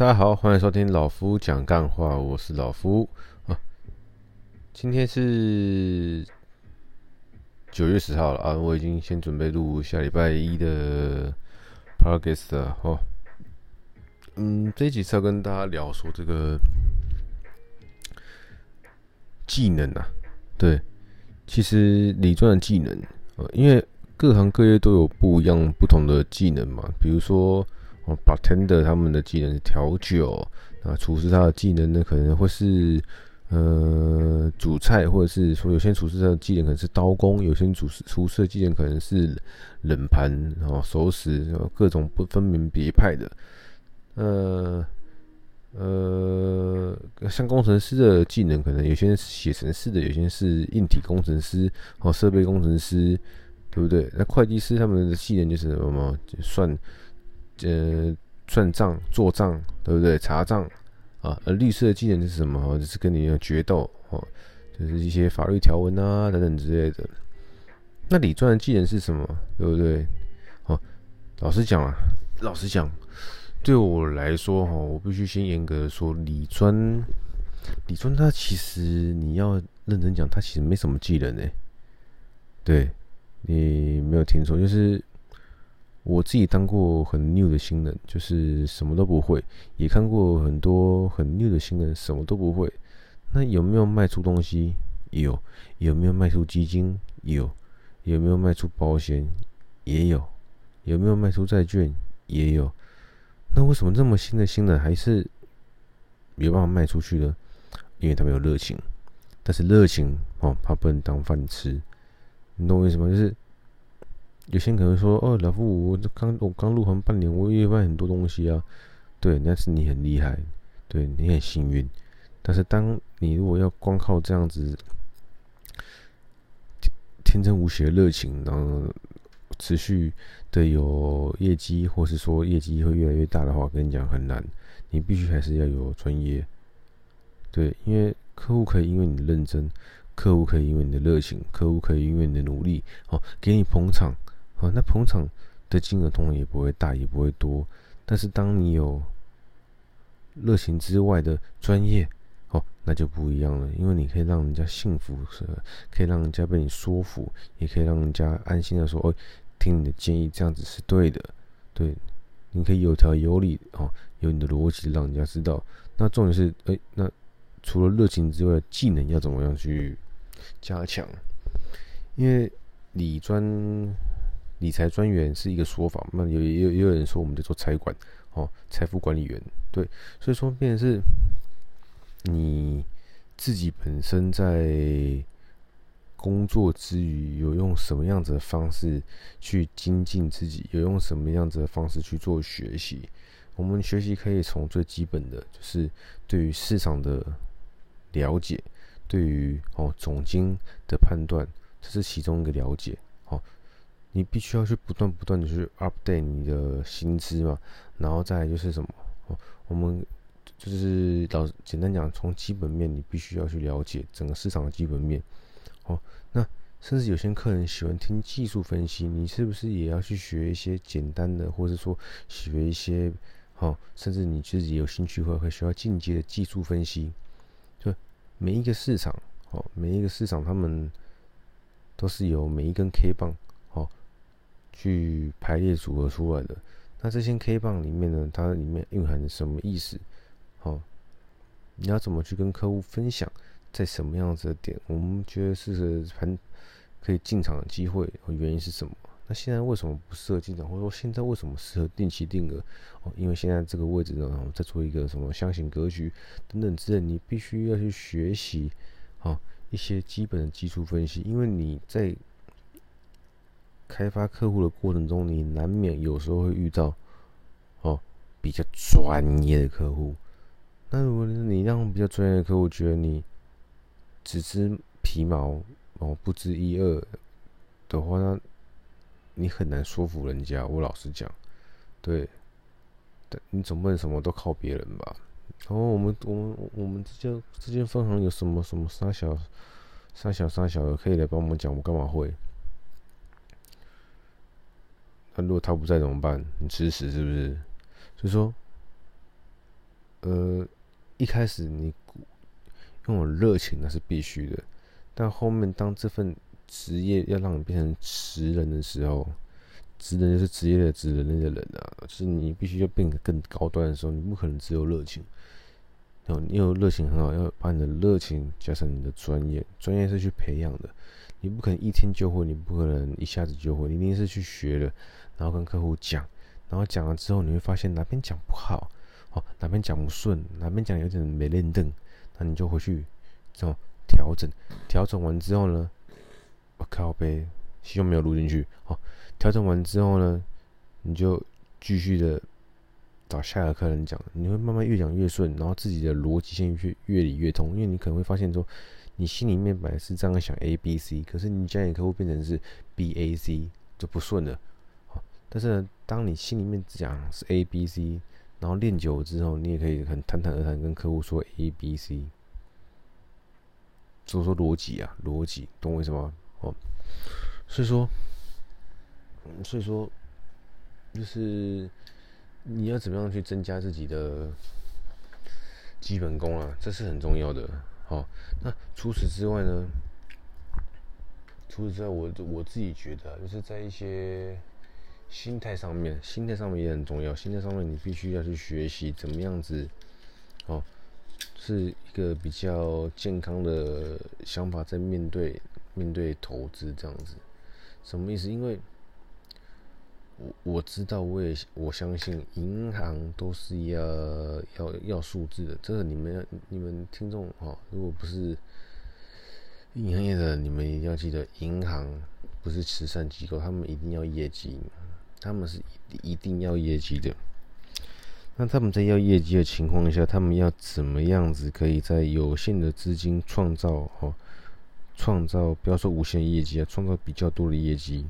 大家好，欢迎收听老夫讲干话，我是老夫啊。今天是九月十号了啊，我已经先准备录下礼拜一的 podcast 了哦。嗯，这一集是要跟大家聊说这个技能啊，对，其实理专的技能啊，因为各行各业都有不一样不同的技能嘛，比如说。哦，bartender 他们的技能是调酒，那厨师他的技能呢，可能会是呃煮菜，或者是说有些厨师的技能可能是刀工，有些厨师厨师的技能可能是冷盘，然后熟食，然后各种不分门别派的。呃呃，像工程师的技能，可能有些是写程式的，有些是硬体工程师，哦，设备工程师，对不对？那会计师他们的技能就是什么？就算。呃，算账、做账，对不对？查账啊，而律师的技能是什么？就是跟你要决斗哦，就是一些法律条文啊等等之类的。那理专的技能是什么？对不对？哦，老实讲啊，老实讲，对我来说哈，我必须先严格的说，理专，理专它其实你要认真讲，它其实没什么技能呢。对，你没有听错，就是。我自己当过很 new 的新人，就是什么都不会；也看过很多很 new 的新人，什么都不会。那有没有卖出东西？有。有没有卖出基金？有。有没有卖出保险？也有。有没有卖出债券？也有。那为什么这么新的新人还是没办法卖出去呢？因为他没有热情。但是热情哦，他不能当饭吃。你懂我意思吗？就是。有些人可能说：“哦，老夫，我刚我刚入行半年，我也卖很多东西啊。”对，那是你很厉害，对你很幸运。但是，当你如果要光靠这样子天真无邪的热情，然后持续的有业绩，或是说业绩会越来越大的话，跟你讲很难。你必须还是要有专业。对，因为客户可以因为你的认真，客户可以因为你的热情，客户可以因为你的努力，哦，给你捧场。哦，那捧场的金额通常也不会大，也不会多。但是当你有热情之外的专业，哦，那就不一样了。因为你可以让人家信服，是可以让人家被你说服，也可以让人家安心的说：“哦，听你的建议，这样子是对的。”对，你可以有条有理，哦，有你的逻辑，让人家知道。那重点是，哎，那除了热情之外，技能要怎么样去加强？因为理专。理财专员是一个说法，那有也有也有人说我们在做财管哦，财富管理员对，所以说变是你自己本身在工作之余，有用什么样子的方式去精进自己，有用什么样子的方式去做学习。我们学习可以从最基本的，就是对于市场的了解，对于哦总经的判断，这是其中一个了解。你必须要去不断不断的去 update 你的薪资嘛，然后再就是什么，哦，我们就是老简单讲，从基本面你必须要去了解整个市场的基本面，哦，那甚至有些客人喜欢听技术分析，你是不是也要去学一些简单的，或者说学一些，哦，甚至你自己有兴趣会会需要进阶的技术分析，就每一个市场，哦，每一个市场他们都是由每一根 K 棒。去排列组合出来的，那这些 K 棒里面呢，它里面蕴含什么意思？好，你要怎么去跟客户分享，在什么样子的点，我们觉得是很可以进场的机会和，原因是什么？那现在为什么不适合进场，或者说现在为什么适合定期定额？哦，因为现在这个位置呢，我们在做一个什么箱型格局等等之类，你必须要去学习啊一些基本的技术分析，因为你在。开发客户的过程中，你难免有时候会遇到哦比较专业的客户。那如果你让比较专业的客户觉得你只知皮毛哦不知一二的话，那你很难说服人家。我老实讲，对，你总不能什么都靠别人吧？然后我们我们我们之间之间分行有什么什么三小三小三小的可以来帮我们讲，我干嘛会？那如果他不在怎么办？你吃屎是不是？所以说，呃，一开始你拥有热情那是必须的，但后面当这份职业要让你变成职人的时候，职人就是职业的职人类的人啊，是你必须要变得更高端的时候，你不可能只有热情。然后你有热情很好，要把你的热情加上你的专业，专业是去培养的，你不可能一天就会，你不可能一下子就会，你一定是去学的，然后跟客户讲，然后讲了之后，你会发现哪边讲不好，哦，哪边讲不顺，哪边讲有点没练正，那你就回去这种调整，调整完之后呢，我靠呗，希望没有录进去，哦，调整完之后呢，你就继续的。找下一个客人讲，你会慢慢越讲越顺，然后自己的逻辑线越越理越通。因为你可能会发现说，你心里面本来是这样想 A B C，可是你讲给客户变成是 B A C 就不顺了。但是呢，当你心里面讲是 A B C，然后练久了之后，你也可以很坦坦而谈跟客户说 A B C。所以说逻辑啊，逻辑，懂我意思吗？哦，所以说，所以说，就是。你要怎么样去增加自己的基本功啊？这是很重要的。好，那除此之外呢？除此之外，我我自己觉得，就是在一些心态上面，心态上面也很重要。心态上面，你必须要去学习怎么样子，哦，是一个比较健康的想法，在面对面对投资这样子，什么意思？因为我我知道，我也我相信，银行都是要要要数字的。这个你们你们听众哈，如果不是银行业的，你们一定要记得，银行不是慈善机构，他们一定要业绩，他们是一定要业绩的。那他们在要业绩的情况下，他们要怎么样子可以在有限的资金创造哦，创造不要说无限业绩啊，创造比较多的业绩，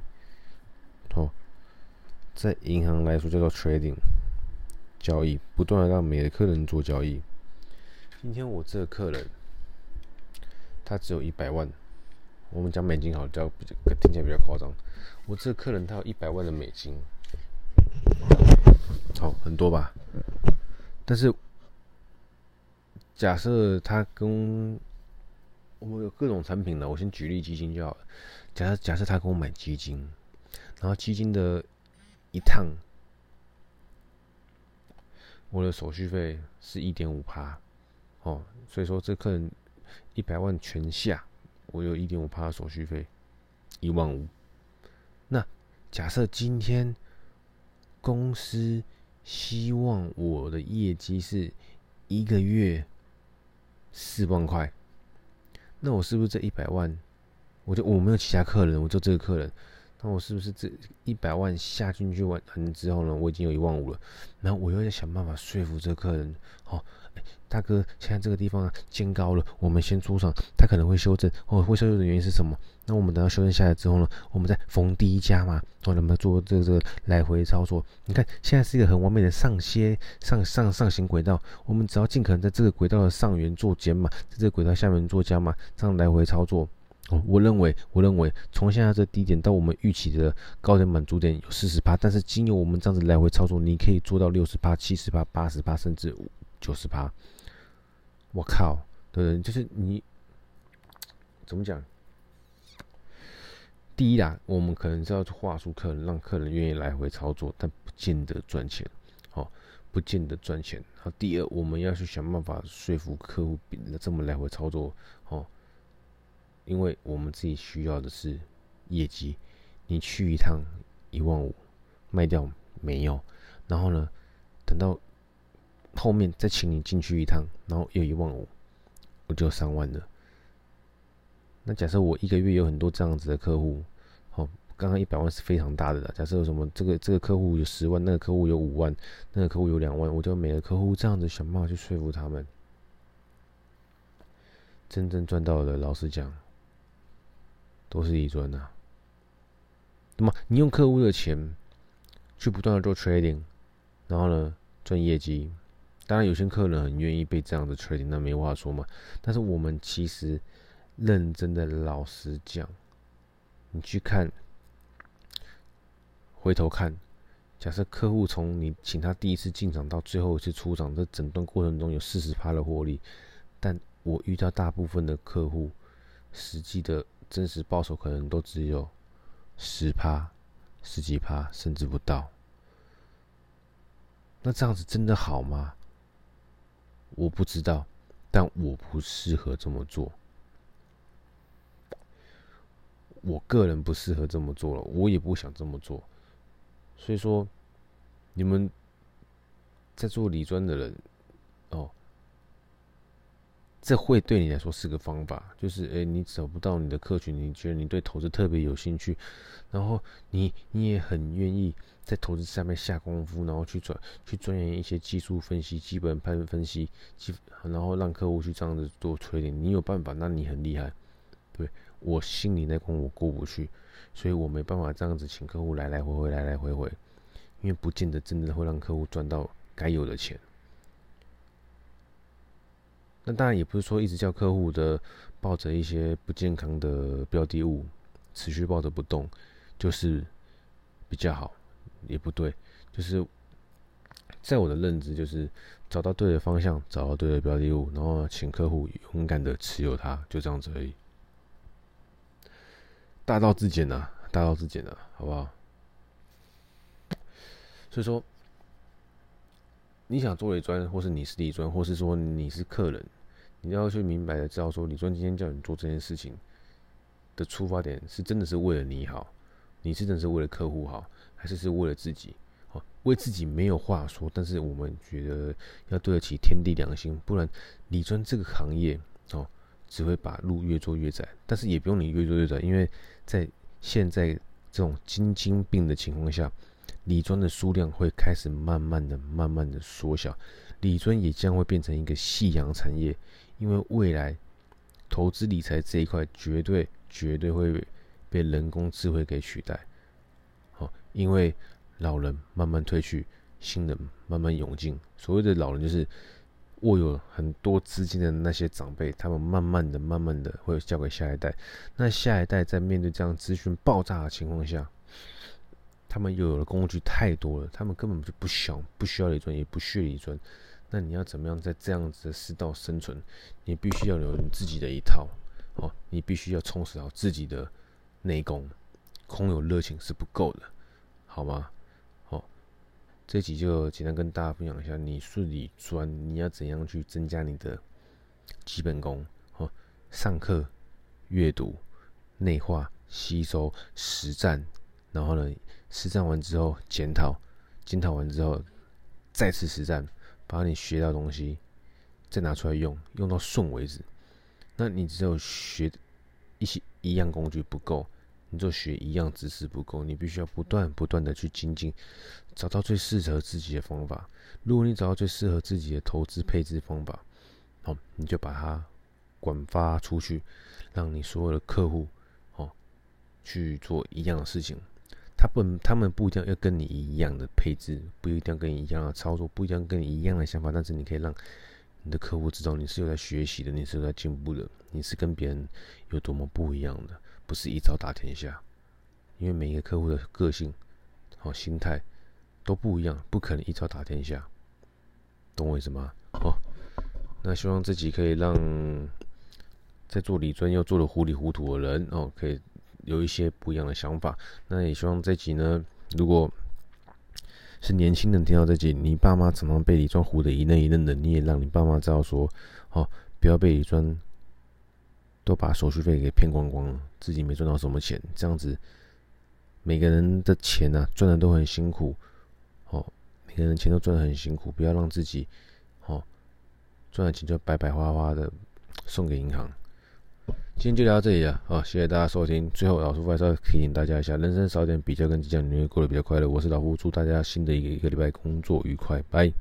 在银行来说叫做 trading 交易，不断的让每个客人做交易。今天我这个客人，他只有一百万，我们讲美金好，叫比较听起来比较夸张。我这个客人他有一百万的美金，好很多吧？但是假设他跟我们有各种产品呢，我先举例基金就好了。假设假设他跟我买基金，然后基金的。一趟，我的手续费是一点五趴，哦，所以说这客人一百万全下，我有一点五趴的手续费，一万五。那假设今天公司希望我的业绩是一个月四万块，那我是不是这一百万，我就我没有其他客人，我就这个客人。那我是不是这一百万下进去完完之后呢，我已经有一万五了，然后我又在想办法说服这个客人，哦，哎，大哥，现在这个地方啊，见高了，我们先出场，他可能会修正，哦，会修正的原因是什么？那我们等到修正下来之后呢，我们再逢低加码，哦，那么做这个这个来回操作。你看，现在是一个很完美的上歇上上上行轨道，我们只要尽可能在这个轨道的上缘做减码，在这个轨道下面做加码，这样来回操作。我认为，我认为从现在这低点到我们预期的高点满足点有四十趴，但是经由我们这样子来回操作，你可以做到六十趴、七十趴、八十趴，甚至九十趴。我靠，对不对？就是你怎么讲？第一啦，我们可能是要话术客人，让客人愿意来回操作，但不见得赚钱，哦，不见得赚钱。然后第二，我们要去想办法说服客户，这么来回操作，哦。因为我们自己需要的是业绩，你去一趟一万五，卖掉没有，然后呢，等到后面再请你进去一趟，然后又一万五，我就三万了。那假设我一个月有很多这样子的客户，哦，刚刚一百万是非常大的了。假设有什么这个这个客户有十万，那个客户有五万，那个客户有两万，我就每个客户这样子想办法去说服他们，真正赚到的，老实讲。都是一赚呐。那么你用客户的钱去不断的做 trading，然后呢赚业绩，当然有些客人很愿意被这样的 trading，那没话说嘛。但是我们其实认真的老实讲，你去看，回头看假设客户从你请他第一次进场到最后一次出场这整段过程中有四十趴的获利，但我遇到大部分的客户，实际的真实报酬可能都只有十趴、十几趴，甚至不到。那这样子真的好吗？我不知道，但我不适合这么做。我个人不适合这么做了，我也不想这么做。所以说，你们在做理专的人，这会对你来说是个方法，就是诶，你找不到你的客群，你觉得你对投资特别有兴趣，然后你你也很愿意在投资上面下功夫，然后去转去钻研一些技术分析、基本判分析，然后让客户去这样子做推理，你有办法，那你很厉害，对。我心里那关我过不去，所以我没办法这样子请客户来来回回来来回回，因为不见得真的会让客户赚到该有的钱。那当然也不是说一直叫客户的抱着一些不健康的标的物持续抱着不动，就是比较好，也不对，就是在我的认知就是找到对的方向，找到对的标的物，然后请客户勇敢的持有它，就这样子而已。大道至简呐，大道至简呐，好不好？所以说，你想做理专，或是你是理专，或是说你是客人，你要去明白的知道说，李专今天叫你做这件事情的出发点是真的是为了你好，你是真的是为了客户好，还是是为了自己？哦，为自己没有话说，但是我们觉得要对得起天地良心，不然李专这个行业哦。只会把路越做越窄，但是也不用你越做越窄，因为在现在这种精精病的情况下，李专的数量会开始慢慢的、慢慢的缩小，李专也将会变成一个夕阳产业，因为未来投资理财这一块绝对、绝对会被人工智慧给取代。好，因为老人慢慢退去，新人慢慢涌进，所谓的老人就是。握有很多资金的那些长辈，他们慢慢的、慢慢的会交给下一代。那下一代在面对这样资讯爆炸的情况下，他们又有了工具太多了，他们根本就不想、不需要理专，也不屑理专。那你要怎么样在这样子的世道生存？你必须要有你自己的一套哦，你必须要充实好自己的内功，空有热情是不够的，好吗？哦这集就简单跟大家分享一下，你顺理专，你要怎样去增加你的基本功？哦，上课、阅读、内化、吸收、实战，然后呢，实战完之后检讨，检讨完之后再次实战，把你学到的东西再拿出来用，用到顺为止。那你只有学一些一样工具不够。你就学一样知识不够，你必须要不断不断的去精进，找到最适合自己的方法。如果你找到最适合自己的投资配置方法，好，你就把它广发出去，让你所有的客户哦去做一样的事情。他不，他们不一定要跟你一样的配置，不一定要跟你一样的操作，不一定要跟你一样的想法，但是你可以让你的客户知道你是有在学习的，你是有在进步的，你是跟别人有多么不一样的。不是一招打天下，因为每一个客户的个性、好心态都不一样，不可能一招打天下，懂我意思吗？哦，那希望这集可以让在做理专又做的糊里糊涂的人哦，可以有一些不一样的想法。那也希望这集呢，如果是年轻人听到这集，你爸妈常常被理专唬的一愣一愣的，你也让你爸妈知道说，哦，不要被理专。都把手续费给骗光光了，自己没赚到什么钱，这样子，每个人的钱呢、啊、赚的都很辛苦，哦，每个人钱都赚的很辛苦，不要让自己，哦，赚的钱就白白花花的送给银行。今天就聊到这里了，好，谢谢大家收听。最后老夫还是要提醒大家一下，人生少点比较跟计较，你会过得比较快乐。我是老胡，祝大家新的一个一个礼拜工作愉快，拜。